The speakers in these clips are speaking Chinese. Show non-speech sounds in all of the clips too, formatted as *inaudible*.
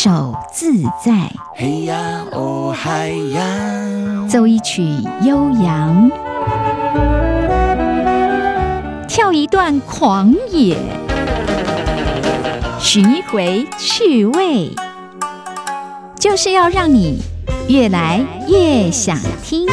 首自在，嘿呀哦嗨呀，奏一曲悠扬，跳一段狂野，寻一回趣味，就是要让你越来越想听。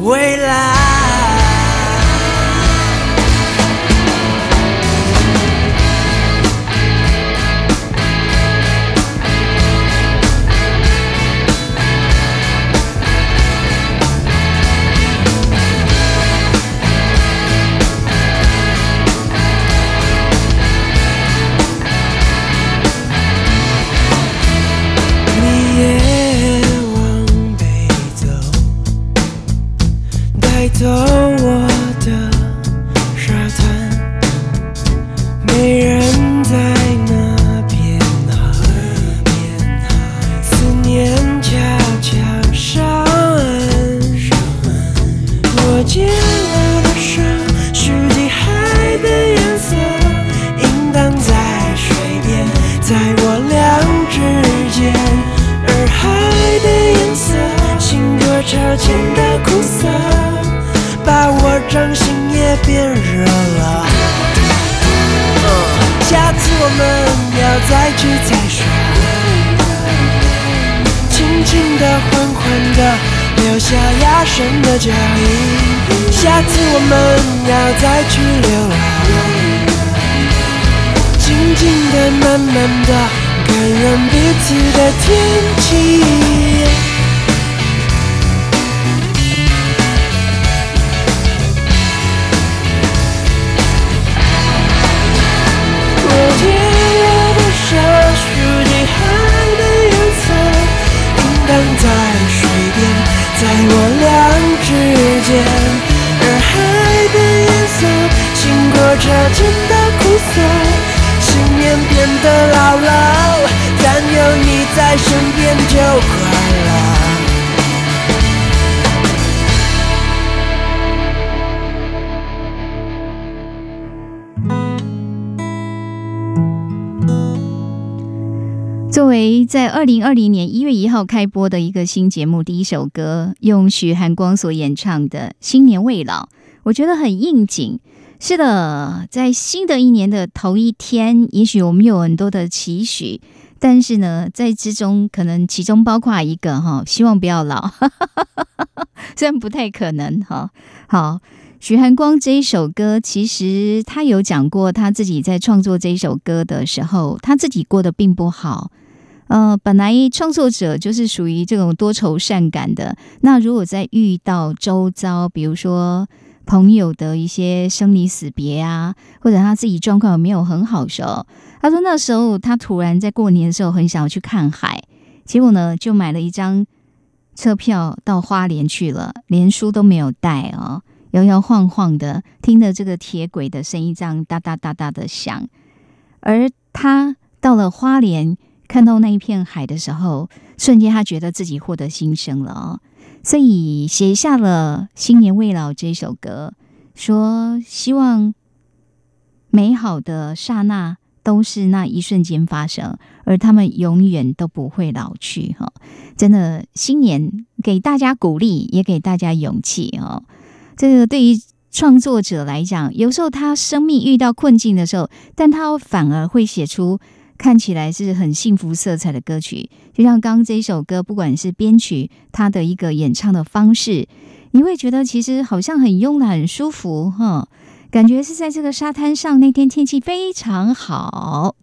未来。在身边就快乐。作为在二零二零年一月一号开播的一个新节目，第一首歌用许寒光所演唱的《新年未老》，我觉得很应景。是的，在新的一年的头一天，也许我们有很多的期许，但是呢，在之中可能其中包括一个哈，希望不要老，*laughs* 虽然不太可能哈。好，许寒光这一首歌，其实他有讲过，他自己在创作这一首歌的时候，他自己过得并不好。呃，本来创作者就是属于这种多愁善感的。那如果在遇到周遭，比如说朋友的一些生离死别啊，或者他自己状况有没有很好的时候，他说那时候他突然在过年的时候很想要去看海，结果呢就买了一张车票到花莲去了，连书都没有带哦，摇摇晃晃的，听着这个铁轨的声音这样哒哒哒哒的响，而他到了花莲。看到那一片海的时候，瞬间他觉得自己获得新生了哦，所以写下了《新年未老》这首歌，说希望美好的刹那都是那一瞬间发生，而他们永远都不会老去哈。真的，新年给大家鼓励，也给大家勇气哦。这个对于创作者来讲，有时候他生命遇到困境的时候，但他反而会写出看起来是很幸福色彩的歌曲。就像刚刚这一首歌，不管是编曲，他的一个演唱的方式，你会觉得其实好像很慵懒、很舒服哈。感觉是在这个沙滩上，那天天气非常好。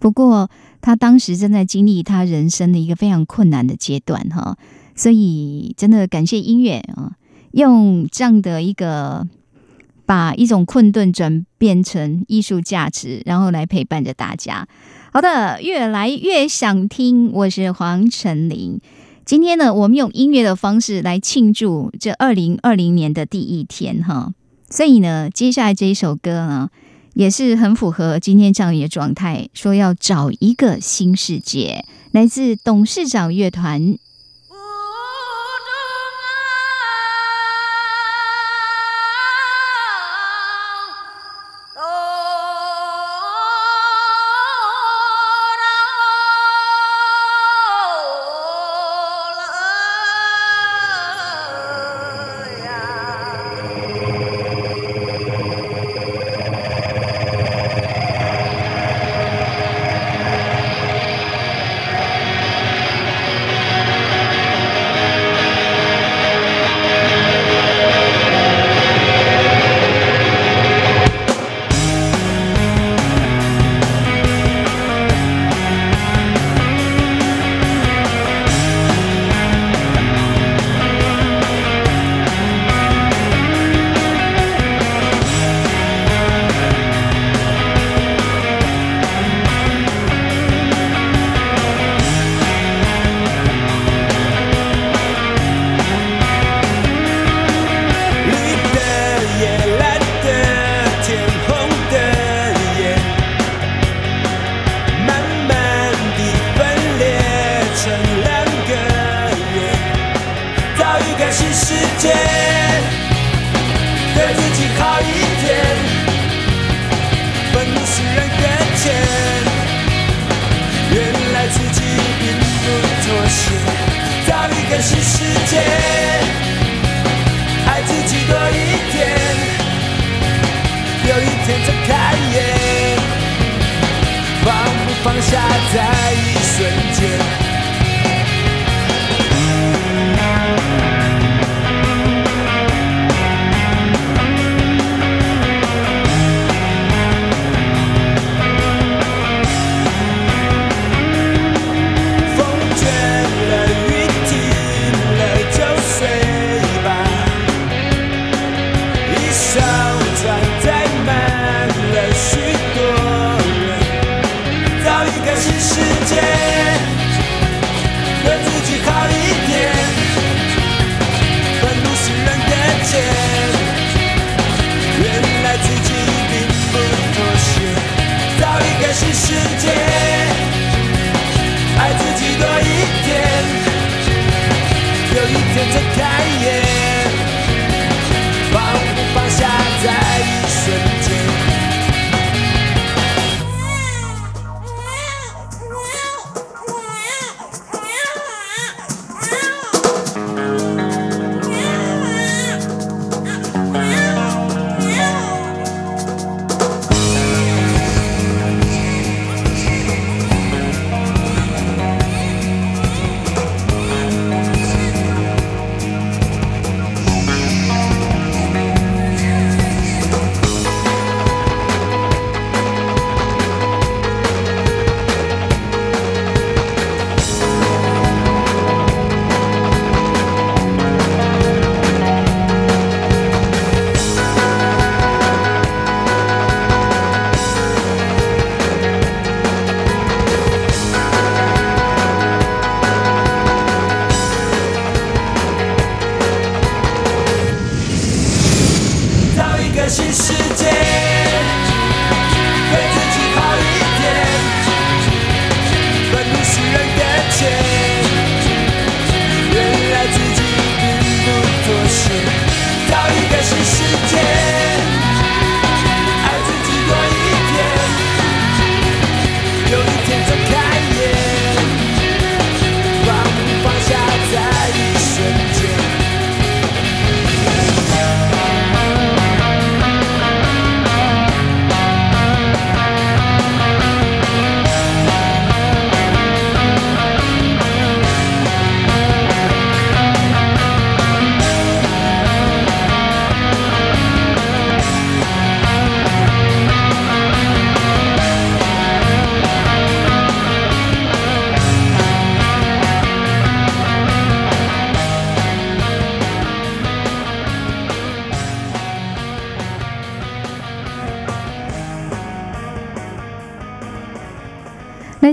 不过他当时正在经历他人生的一个非常困难的阶段哈，所以真的感谢音乐啊，用这样的一个把一种困顿转变成艺术价值，然后来陪伴着大家。好的，越来越想听，我是黄晨林。今天呢，我们用音乐的方式来庆祝这二零二零年的第一天哈。所以呢，接下来这一首歌呢，也是很符合今天这样一个状态，说要找一个新世界，来自董事长乐团。世界，对自己好一点，愤怒使人变浅。原来自己并不妥协，早已更新世界，爱自己多一点，有一天睁开眼，放不放下在意。有一天睁开眼。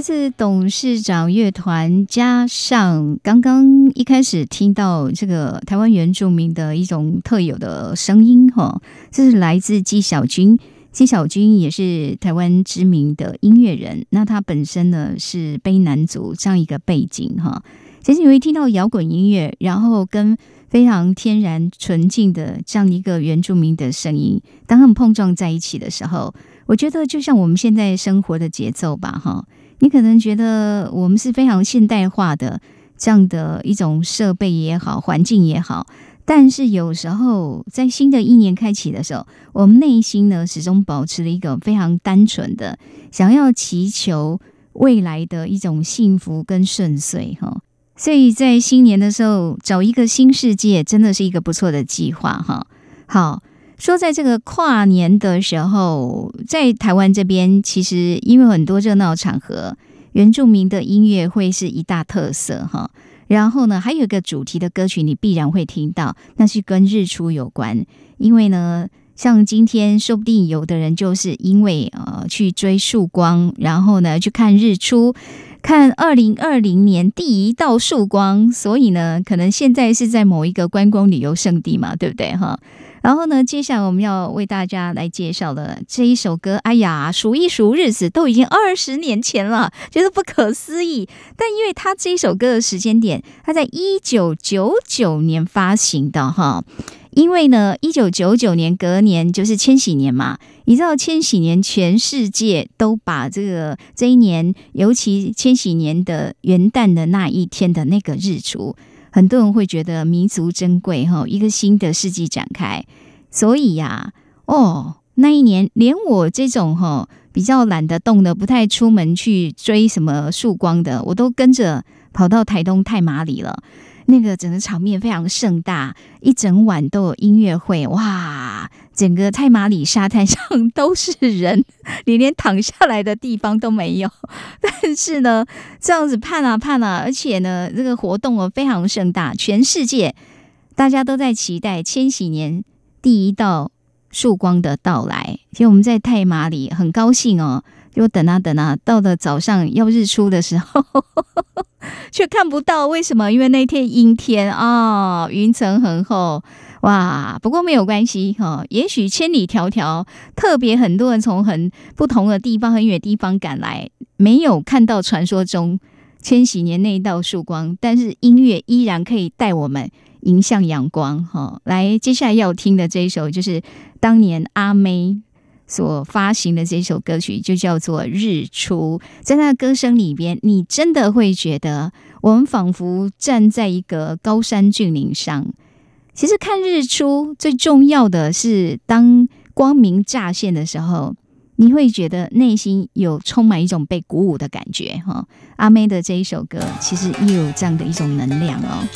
来自董事长乐团，加上刚刚一开始听到这个台湾原住民的一种特有的声音，哈，这是来自纪晓君。纪晓君也是台湾知名的音乐人，那他本身呢是卑南族这样一个背景，哈。其实你会听到摇滚音乐，然后跟非常天然纯净的这样一个原住民的声音，当他们碰撞在一起的时候，我觉得就像我们现在生活的节奏吧，哈。你可能觉得我们是非常现代化的这样的一种设备也好，环境也好，但是有时候在新的一年开启的时候，我们内心呢始终保持了一个非常单纯的想要祈求未来的一种幸福跟顺遂哈。所以在新年的时候找一个新世界，真的是一个不错的计划哈。好。说，在这个跨年的时候，在台湾这边，其实因为很多热闹场合，原住民的音乐会是一大特色哈。然后呢，还有一个主题的歌曲，你必然会听到，那是跟日出有关。因为呢，像今天，说不定有的人就是因为呃去追曙光，然后呢去看日出，看二零二零年第一道曙光，所以呢，可能现在是在某一个观光旅游胜地嘛，对不对哈？然后呢，接下来我们要为大家来介绍的这一首歌，哎呀，数一数日子，都已经二十年前了，觉得不可思议。但因为它这一首歌的时间点，它在一九九九年发行的哈。因为呢，一九九九年隔年就是千禧年嘛，你知道千禧年全世界都把这个这一年，尤其千禧年的元旦的那一天的那个日出。很多人会觉得弥足珍贵哈，一个新的世纪展开，所以呀，哦，那一年连我这种哈比较懒得动的、不太出门去追什么曙光的，我都跟着跑到台东太麻里了。那个整个场面非常盛大，一整晚都有音乐会，哇！整个太马里沙滩上都是人，你连躺下来的地方都没有。*laughs* 但是呢，这样子盼啊盼啊，而且呢，这个活动哦非常盛大，全世界大家都在期待千禧年第一道曙光的到来。其实我们在太马里很高兴哦。就等啊等啊，到了早上要日出的时候，*laughs* 却看不到。为什么？因为那天阴天啊，云层很厚，哇！不过没有关系哈。也许千里迢迢，特别很多人从很不同的地方、很远的地方赶来，没有看到传说中千禧年那一道曙光，但是音乐依然可以带我们迎向阳光哈。来，接下来要听的这一首，就是当年阿妹。所发行的这首歌曲就叫做《日出》，在她的歌声里边，你真的会觉得我们仿佛站在一个高山峻岭上。其实看日出最重要的是，当光明乍现的时候，你会觉得内心有充满一种被鼓舞的感觉。哈，阿妹的这一首歌其实也有这样的一种能量哦。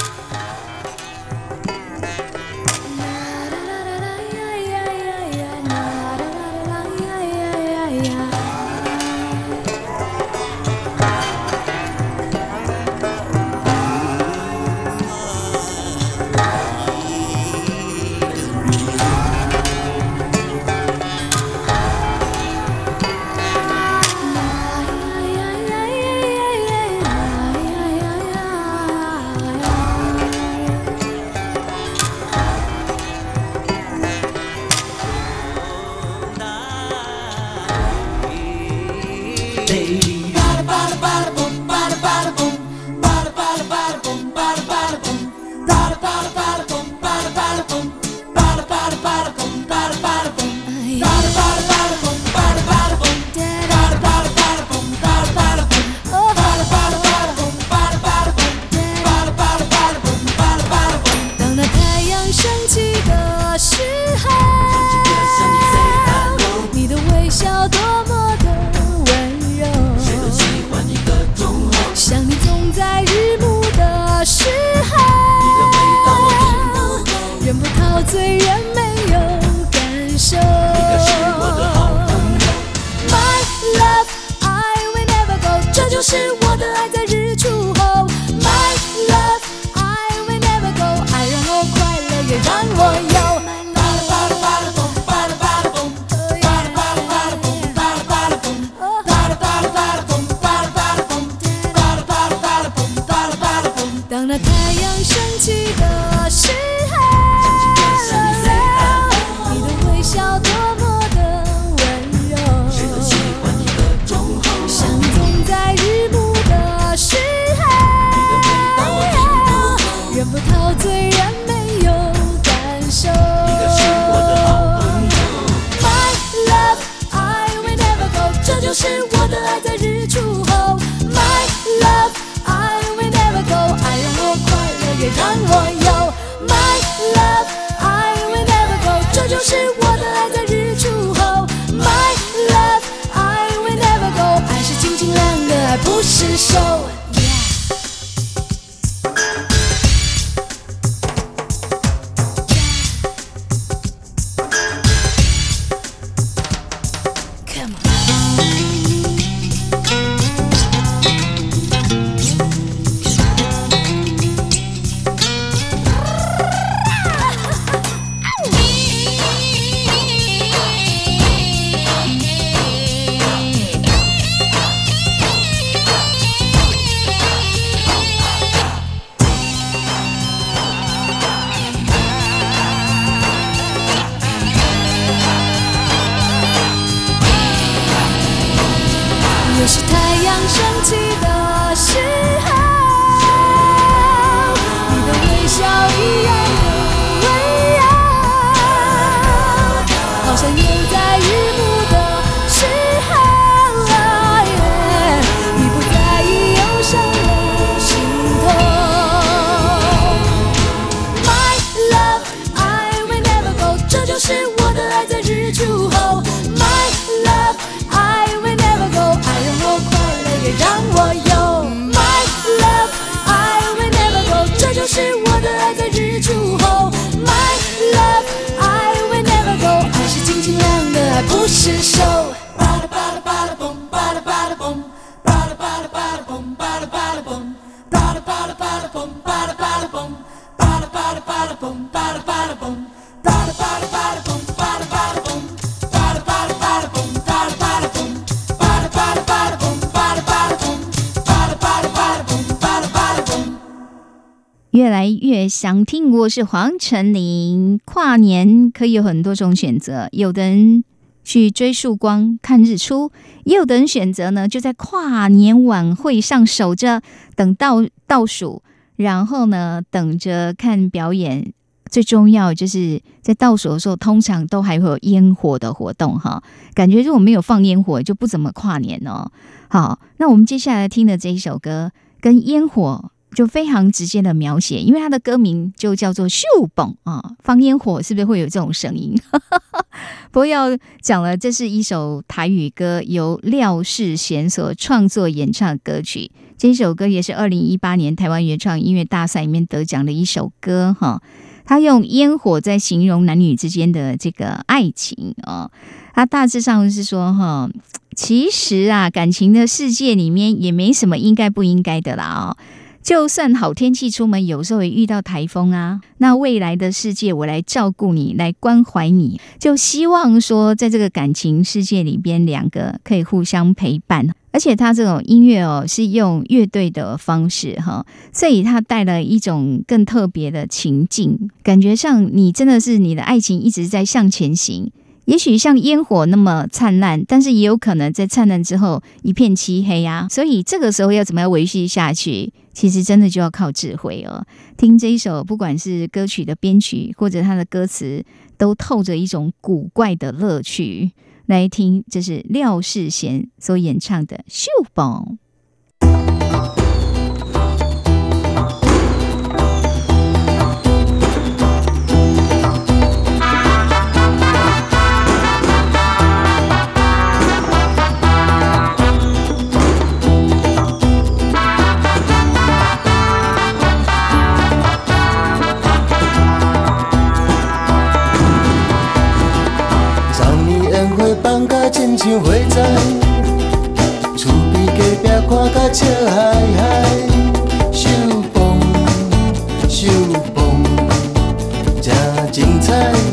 我是黄成林。跨年可以有很多种选择，有的人去追曙光、看日出，也有的人选择呢就在跨年晚会上守着，等倒倒数，然后呢等着看表演。最重要就是在倒数的时候，通常都还会有烟火的活动哈。感觉如果没有放烟火，就不怎么跨年哦。好，那我们接下来听的这一首歌跟烟火就非常直接的描写，因为它的歌名就叫做“秀蹦”啊，放烟火是不是会有这种声音？*laughs* 不过要讲了，这是一首台语歌，由廖世贤所创作演唱歌曲。这首歌也是二零一八年台湾原创音乐大赛里面得奖的一首歌哈。他用烟火在形容男女之间的这个爱情哦，他大致上是说哈，其实啊，感情的世界里面也没什么应该不应该的啦哦。就算好天气出门，有时候也遇到台风啊。那未来的世界，我来照顾你，来关怀你，就希望说，在这个感情世界里边，两个可以互相陪伴。而且他这种音乐哦，是用乐队的方式哈，所以它带了一种更特别的情境，感觉上你真的是你的爱情一直在向前行。也许像烟火那么灿烂，但是也有可能在灿烂之后一片漆黑呀、所以这个时候要怎么样维系下去，其实真的就要靠智慧哦。听这一首，不管是歌曲的编曲或者它的歌词，都透着一种古怪的乐趣。来听，这是廖世贤所演唱的《秀宝》。放甲亲像火灾，厝边隔壁看甲笑嗨嗨，秀蹦秀蹦，真精彩。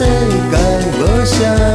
的世界无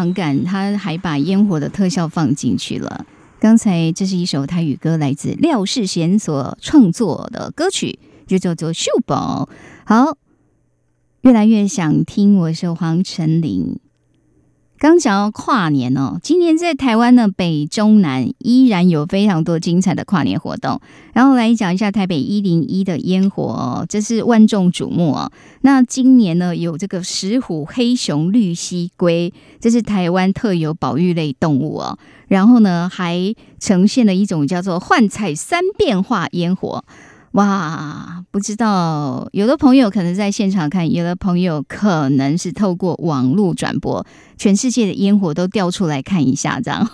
场感？他还把烟火的特效放进去了。刚才这是一首台语歌，来自廖世贤所创作的歌曲，就叫做《秀宝》。好，越来越想听，我是黄晨林。刚讲到跨年哦，今年在台湾呢，北中南依然有非常多精彩的跨年活动。然后来讲一下台北一零一的烟火哦，这是万众瞩目哦。那今年呢，有这个石虎、黑熊、绿蜥龟，这是台湾特有保育类动物哦。然后呢，还呈现了一种叫做幻彩三变化烟火。哇，不知道有的朋友可能在现场看，有的朋友可能是透过网络转播，全世界的烟火都调出来看一下，这样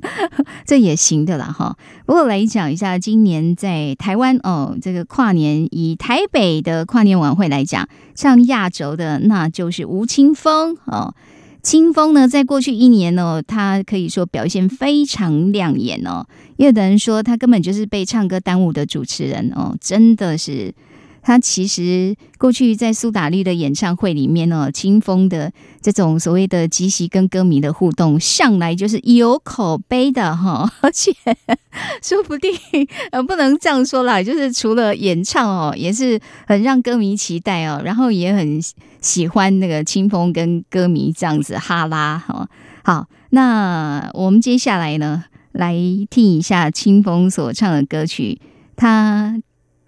*laughs* 这也行的啦哈。不过来讲一下，今年在台湾哦，这个跨年以台北的跨年晚会来讲，唱压轴的那就是吴青峰哦。清风呢，在过去一年呢，他可以说表现非常亮眼哦。也有的人说他根本就是被唱歌耽误的主持人哦，真的是。他其实过去在苏打绿的演唱会里面呢，清风的这种所谓的即席跟歌迷的互动，向来就是有口碑的哈，*laughs* 而且说不定呃不能这样说啦，就是除了演唱哦，也是很让歌迷期待哦，然后也很喜欢那个清风跟歌迷这样子哈拉哈。好，那我们接下来呢，来听一下清风所唱的歌曲，他。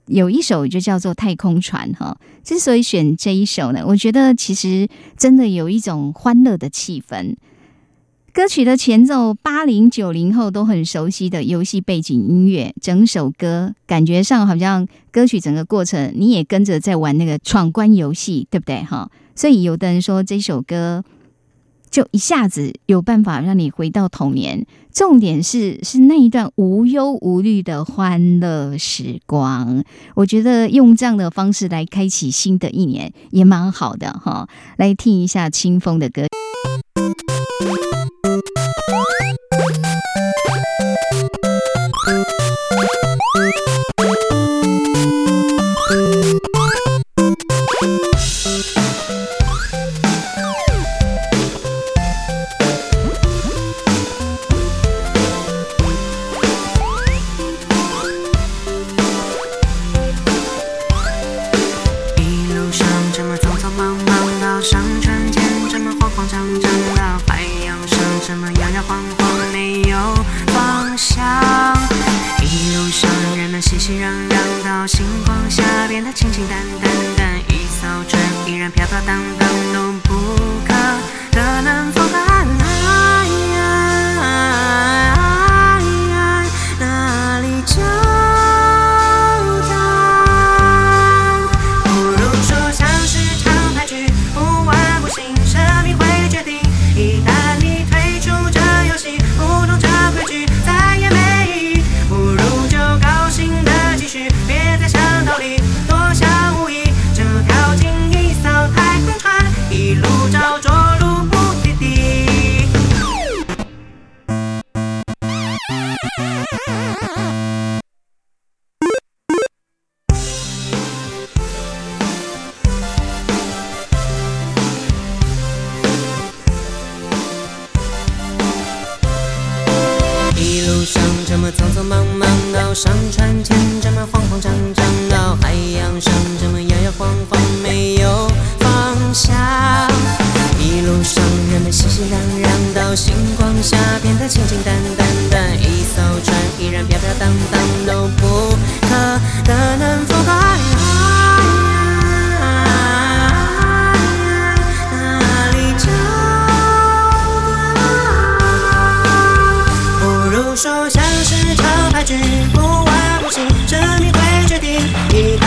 有一首就叫做《太空船》哈，之所以选这一首呢，我觉得其实真的有一种欢乐的气氛。歌曲的前奏，八零九零后都很熟悉的游戏背景音乐，整首歌感觉上好像歌曲整个过程你也跟着在玩那个闯关游戏，对不对哈？所以有的人说这首歌。就一下子有办法让你回到童年，重点是是那一段无忧无虑的欢乐时光。我觉得用这样的方式来开启新的一年也蛮好的哈。来听一下清风的歌。这场牌局，不玩不行，生命会决定。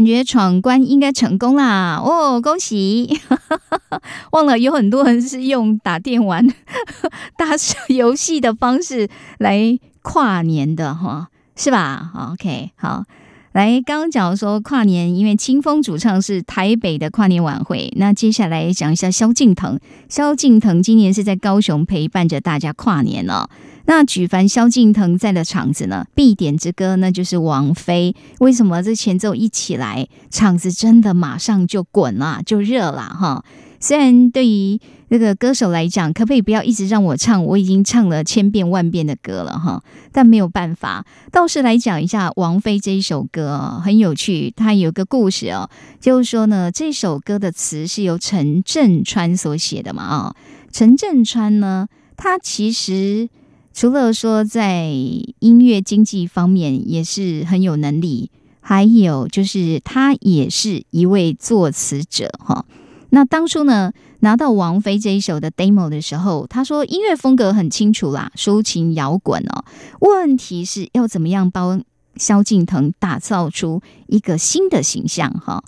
感觉闯关应该成功啦！哦，恭喜！*laughs* 忘了有很多人是用打电玩、*laughs* 打游戏的方式来跨年的哈，是吧？OK，好。来，刚刚讲说跨年，因为清风主唱是台北的跨年晚会，那接下来讲一下萧敬腾。萧敬腾今年是在高雄陪伴着大家跨年哦。那举凡萧敬腾在的场子呢，必点之歌那就是王菲。为什么这前奏一起来，场子真的马上就滚了，就热了哈？虽然对于那个歌手来讲，可不可以不要一直让我唱？我已经唱了千遍万遍的歌了哈，但没有办法。倒是来讲一下王菲这一首歌，很有趣。它有个故事哦，就是说呢，这首歌的词是由陈振川所写的嘛啊、陈振川呢，他其实除了说在音乐经济方面也是很有能力，还有就是他也是一位作词者哈。那当初呢，拿到王菲这一首的 demo 的时候，他说音乐风格很清楚啦，抒情摇滚哦。问题是要怎么样帮萧敬腾打造出一个新的形象哈？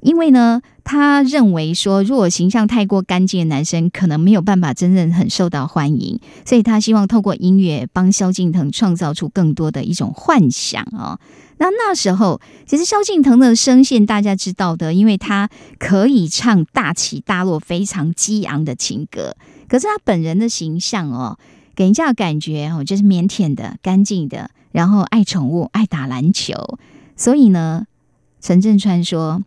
因为呢，他认为说，如果形象太过干净的男生，可能没有办法真正很受到欢迎，所以他希望透过音乐帮萧敬腾创造出更多的一种幻想哦。那那时候，其实萧敬腾的声线大家知道的，因为他可以唱大起大落、非常激昂的情歌。可是他本人的形象哦，给人家感觉哦，就是腼腆的、干净的，然后爱宠物、爱打篮球。所以呢，陈振川说，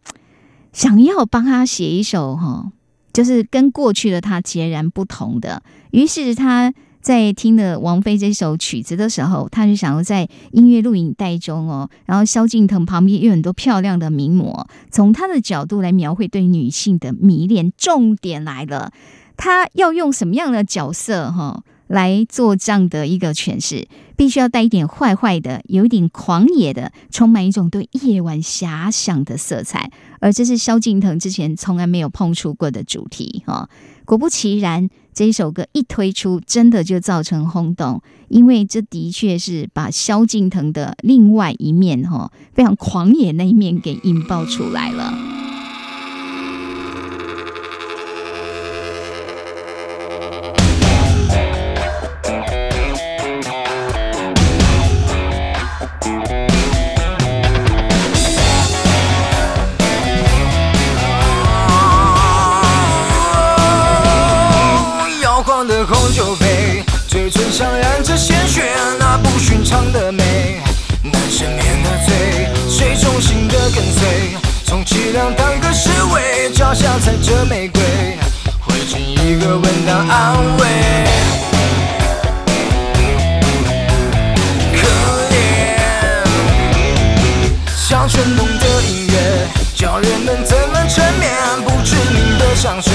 想要帮他写一首哈，就是跟过去的他截然不同的。于是他在听了王菲这首曲子的时候，他就想要在音乐录影带中哦，然后萧敬腾旁边有很多漂亮的名模，从他的角度来描绘对女性的迷恋。重点来了，他要用什么样的角色哈？来做这样的一个诠释，必须要带一点坏坏的，有一点狂野的，充满一种对夜晚遐想的色彩。而这是萧敬腾之前从来没有碰触过的主题哈、果不其然，这一首歌一推出，真的就造成轰动，因为这的确是把萧敬腾的另外一面哈、非常狂野那一面给引爆出来了。的红酒杯，嘴唇上染着鲜血，那不寻常的美。难赦免的罪，谁忠心的跟随，充其量当个侍卫，脚下踩着玫瑰，回敬一个吻当安慰。可怜。像旋风的音乐，叫人们怎么沉眠？不知名的香水，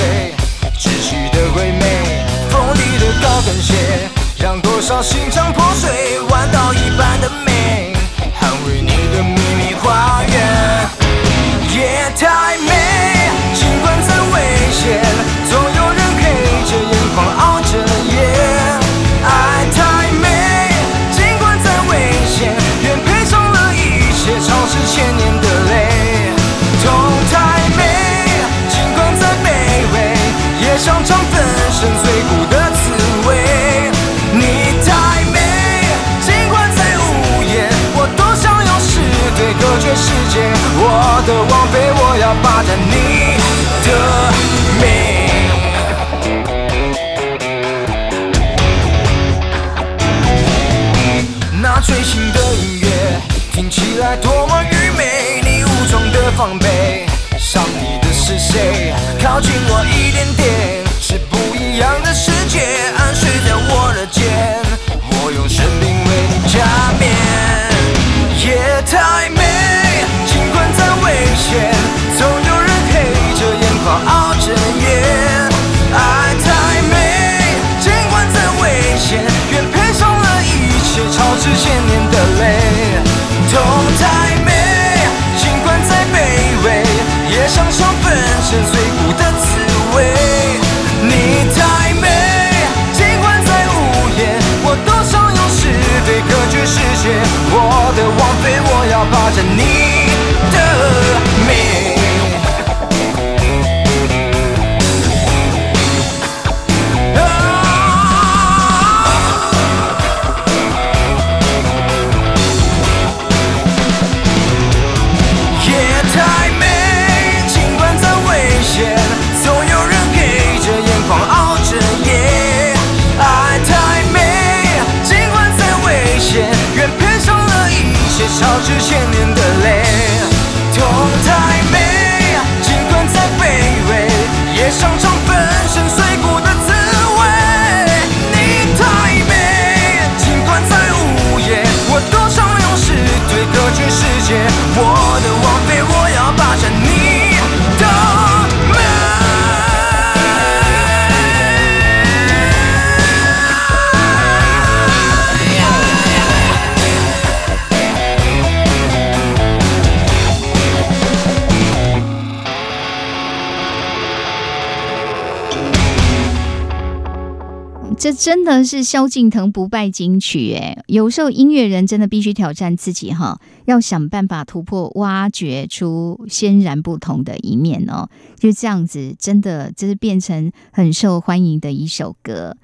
让多少心肠破碎，弯刀一般的美，最新的音乐听起来多么愚昧，你武装的防备，伤你的是谁？靠近我一点点，是不一样的世界，安睡在我的肩，我用生命为你加冕。夜太美，尽管再危险，总有人黑着眼眶熬着夜。爱太美，尽管再危险，愿是，千年的泪。痛在真的是萧敬腾不败金曲哎！有时候音乐人真的必须挑战自己哈，要想办法突破，挖掘出鲜然不同的一面哦。就这样子，真的就是变成很受欢迎的一首歌。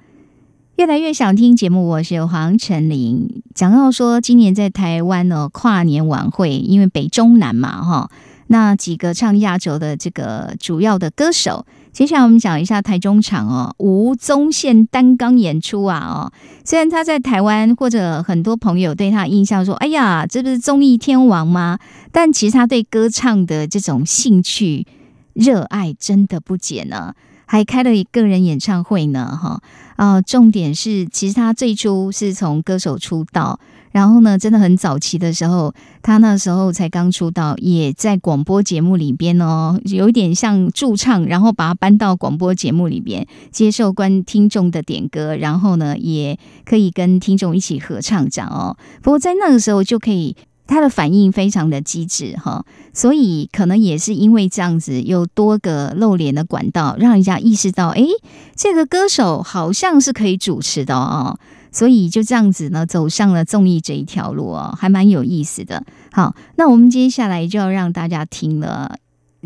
越来越想听节目，我是黄晨林。讲到说，今年在台湾呢跨年晚会，因为北中南嘛哈，那几个唱亚洲的这个主要的歌手。接下来我们讲一下台中场哦，吴宗宪单纲演出啊哦，虽然他在台湾或者很多朋友对他印象说，哎呀，这不是综艺天王吗？但其实他对歌唱的这种兴趣、热爱真的不减呢，还开了一个人演唱会呢哈。啊、重点是，其实他最初是从歌手出道，然后呢，真的很早期的时候，他那时候才刚出道，也在广播节目里边哦，有一点像驻唱，然后把它搬到广播节目里边，接受观听众的点歌，然后呢，也可以跟听众一起合唱这样哦。不过在那个时候就可以。他的反应非常的机智哈，所以可能也是因为这样子，有多个露脸的管道，让人家意识到，诶，这个歌手好像是可以主持的哦。所以就这样子呢，走上了综艺这一条路哦，还蛮有意思的。好，那我们接下来就要让大家听了，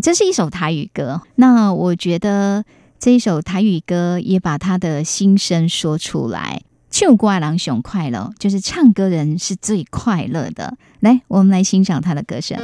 这是一首台语歌。那我觉得这一首台语歌也把他的心声说出来。唱歌的人熊快乐，就是唱歌人是最快乐的。来，我们来欣赏他的歌声。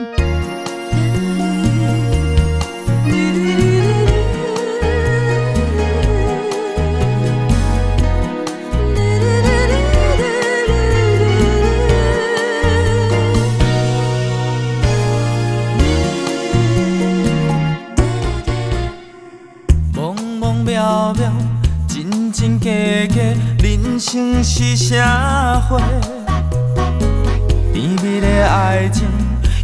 真真假假，人生是社会。甜蜜的爱情，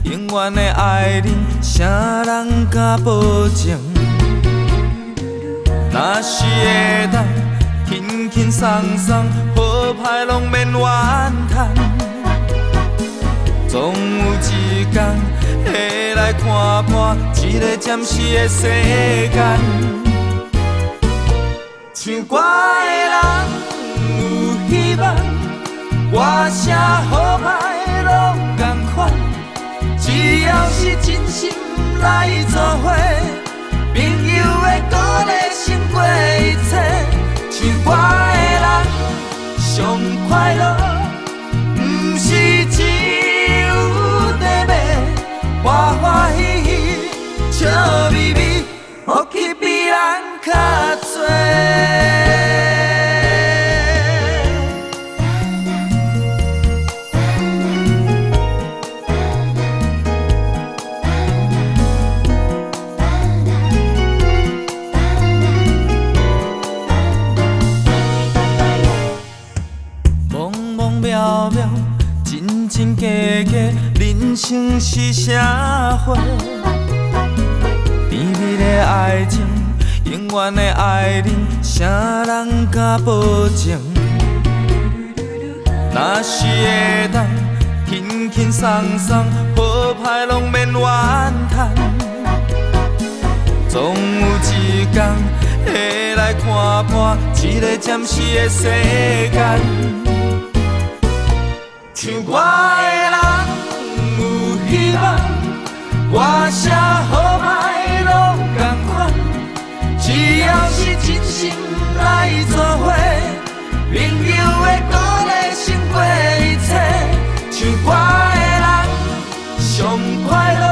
永远的爱人，啥人敢保证？若是会当轻轻松松，好歹拢免怨叹。总有一天会来看破这个暂时的世间。唱歌的人有希望，歌声好歹拢同款，只要是真心来做伙，朋友的鼓励胜过一切。唱歌的人上快乐，不是只有在马，欢欢喜喜，笑眯眯，福气比人较多。梦梦渺渺，真真假假，人生是社会。甜蜜的爱情，永远的爱人，啥人敢保证？若是会当轻轻松松，好歹拢免怨叹。总有一天会来看破这个暂时的世间。唱歌的人有希望，歌声只要是真心来做伙，朋友的鼓励胜过一切。唱歌的人上快乐，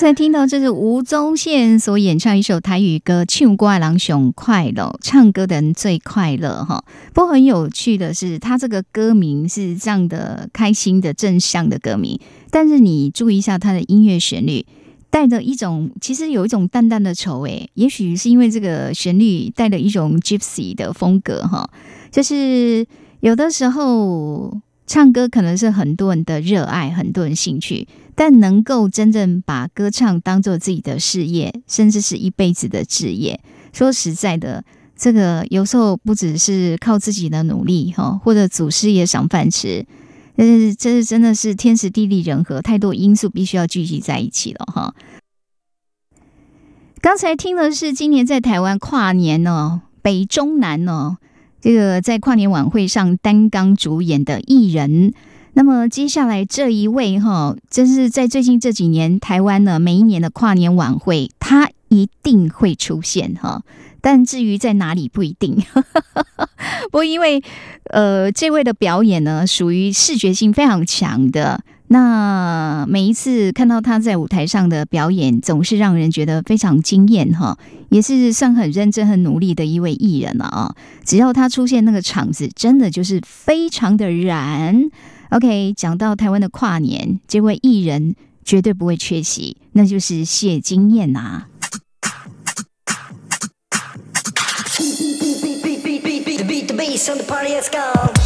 才听到这是吴宗宪所演唱一首台语歌《唱歌的人上快乐》，唱歌的人最快乐哈。不过很有趣的是，他这个歌名是这样的开心的正向的歌名，但是你注意一下他的音乐旋律，带着一种其实有一种淡淡的愁诶，也许是因为这个旋律带着一种 gypsy 的风格哈，就是有的时候。唱歌可能是很多人的热爱，很多人兴趣，但能够真正把歌唱当做自己的事业，甚至是一辈子的职业，说实在的，这个有时候不只是靠自己的努力哈，或者祖师爷赏饭吃，但是这是真的是天时地利人和，太多因素必须要聚集在一起了哈。刚才听的是今年在台湾跨年哦，北中南哦。这个在跨年晚会上担纲主演的艺人，那么接下来这一位哈，真是在最近这几年台湾呢，每一年的跨年晚会，他一定会出现哈。但至于在哪里不一定。*laughs* 不过因为呃，这位的表演呢，属于视觉性非常强的。那每一次看到他在舞台上的表演，总是让人觉得非常惊艳哈，也是算很认真、很努力的一位艺人了啊！只要他出现，那个场子真的就是非常的燃。OK，讲到台湾的跨年，这位艺人绝对不会缺席，那就是谢金燕呐、beat, beat, the beat, the bass on the party, let's go.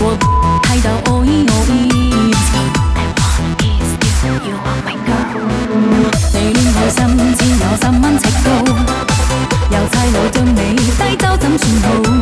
我拍到 o i i You my girl 你恋爱心只有三蚊尺高，有差佬将你带走怎算好？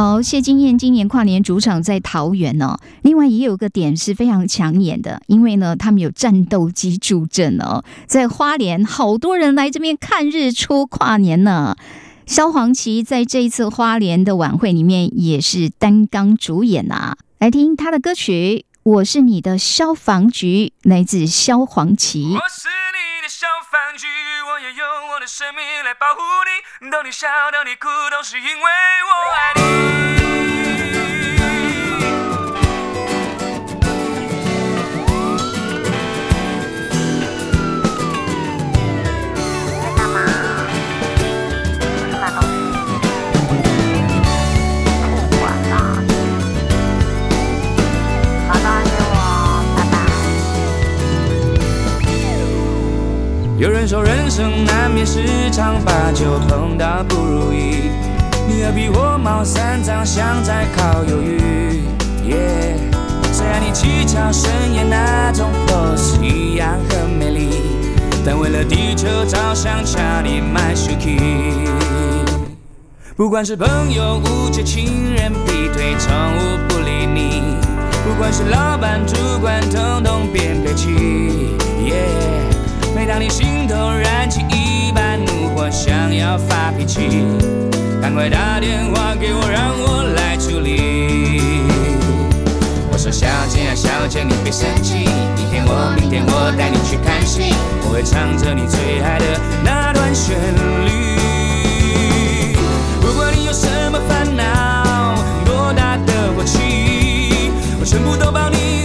好，谢金燕今年跨年主场在桃园哦。另外也有个点是非常抢眼的，因为呢，他们有战斗机助阵哦，在花莲好多人来这边看日出跨年呢。萧煌奇在这一次花莲的晚会里面也是担纲主演呐、来听他的歌曲《我是你的消防局》，来自萧煌奇。放弃，我要用我的生命来保护你。当你笑，当你哭，都是因为我爱你。有人说人生难免时常把酒碰到不如意，你何必火冒三丈，想再靠犹豫？Yeah，虽然你技巧深艳那种 pose 一样很美丽，但为了地球着想，差点买 s h u k i 不管是朋友误解、情人劈腿、宠物不理你，不管是老板、主管，统统变废弃。Yeah，每当你心头燃起一把怒火，想要发脾气，赶快打电话给我，让我来处理。我说小姐啊，小姐你别生气，明天我明天我带你去看戏，我会唱着你最爱的那段旋律。不管你有什么烦恼，多大的火气，我全部都帮你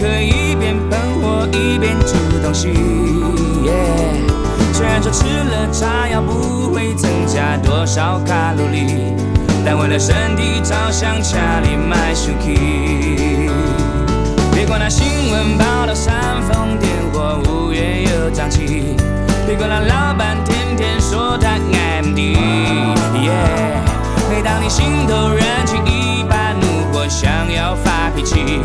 可以一边喷火一边煮东西。虽然说吃了炸药不会增加多少卡路里，但为了身体着想，家里买 s h u k i 别管那新闻报道煽风点火，五月又涨起。别管那老板天天说他爱 MD。每当你心头燃起一把怒火，想要发脾气，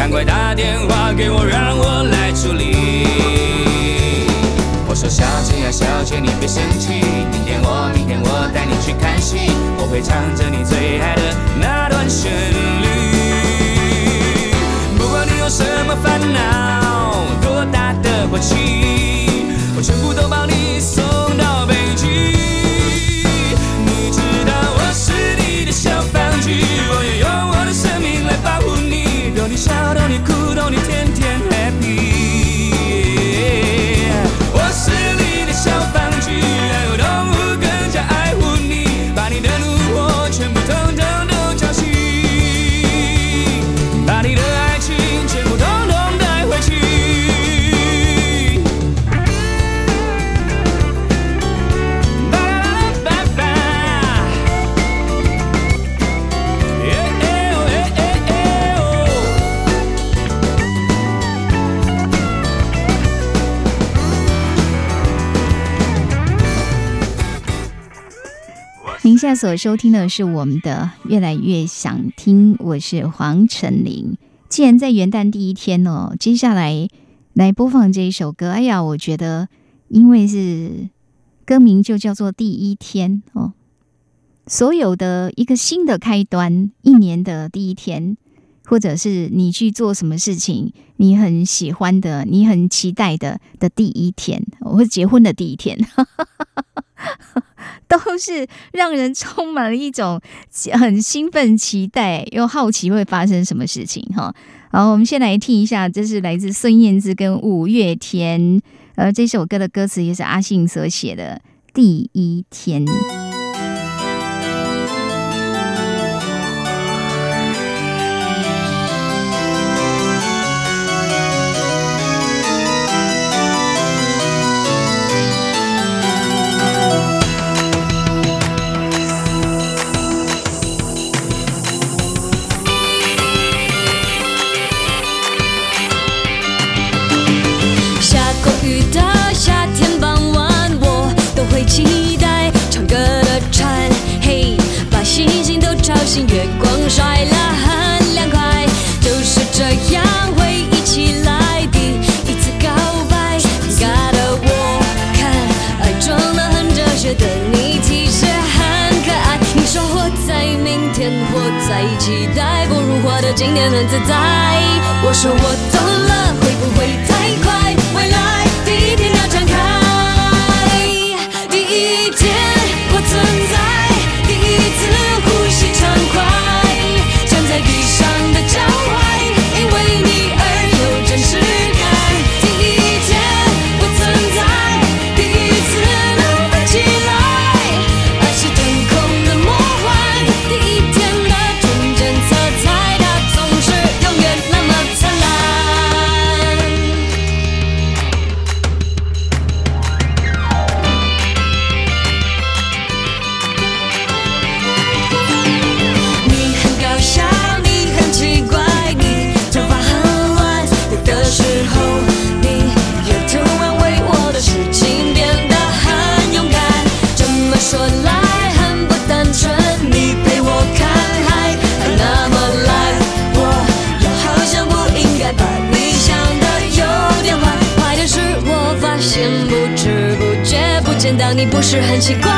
赶快打电话给我，让我来处理。我说小姐呀，小姐你别生气，明天我明天我带你去看戏，我会唱着你最爱的那段旋律。所收听的是我们的越来越想听我是黄晨林既然在元旦第一天哦接下来来播放这一首歌哎呀我觉得因为是歌名就叫做第一天哦。所有的一个新的开端一年的第一天或者是你去做什么事情你很喜欢的你很期待的的第一天我会结婚的第一天。都是让人充满了一种很兴奋期待又好奇会发生什么事情哈。好我们先来听一下这是来自孙燕姿跟五月天而这首歌的歌词也是阿信所写的第一天。念念自在。我说我懂了会不会 de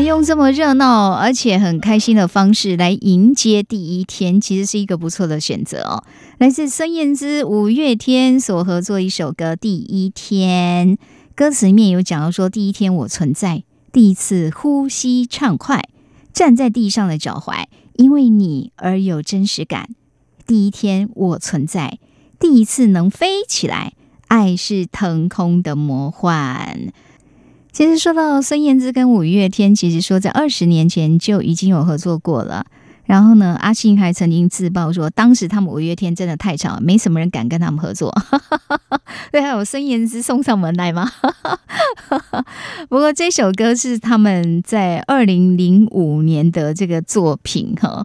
用这么热闹而且很开心的方式来迎接第一天，其实是一个不错的选择哦。来自孙燕姿、五月天所合作一首歌《第一天》，歌词里面有讲到说：“第一天我存在，第一次呼吸畅快，站在地上的脚踝，因为你而有真实感。第一天我存在，第一次能飞起来，爱是腾空的魔幻。”其实说到孙燕姿跟五月天，其实说在二十年前就已经有合作过了。然后呢，阿信还曾经自曝说，当时他们五月天真的太吵，没什么人敢跟他们合作。*laughs* 对，还有孙燕姿送上门来吗？*laughs* 不过这首歌是他们在二零零五年的这个作品哈。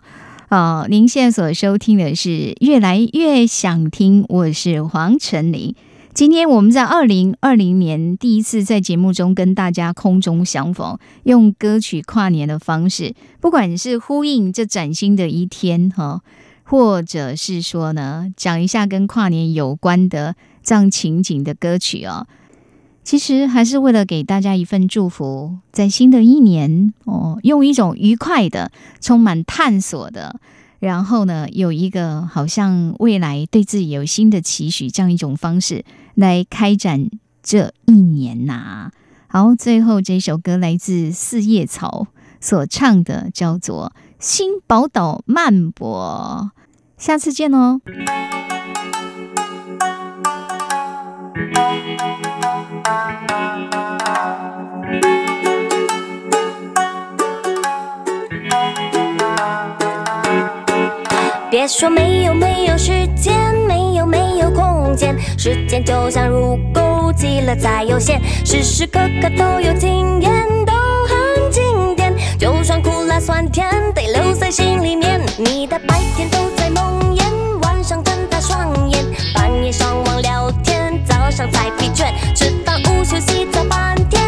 啊，您现在所收听的是《越来越想听》，我是黄晨林。今天我们在二零二零年第一次在节目中跟大家空中相逢，用歌曲跨年的方式，不管是呼应这崭新的一天哈，或者是说呢，讲一下跟跨年有关的这样情景的歌曲哦，其实还是为了给大家一份祝福，在新的一年哦，用一种愉快的、充满探索的。然后呢，有一个好像未来对自己有新的期许，这样一种方式来开展这一年呐、好，最后这首歌来自四叶草所唱的，叫做《新宝岛漫博》。下次见哦。别说没有没有时间，没有没有空间，时间就像如钩，记了才有限，时时刻刻都有经验，都很经典。就算苦辣酸甜，得留在心里面。你的白天都在梦魇，晚上睁大双眼，半夜上网聊天，早上才疲倦，吃饭午休洗澡半天，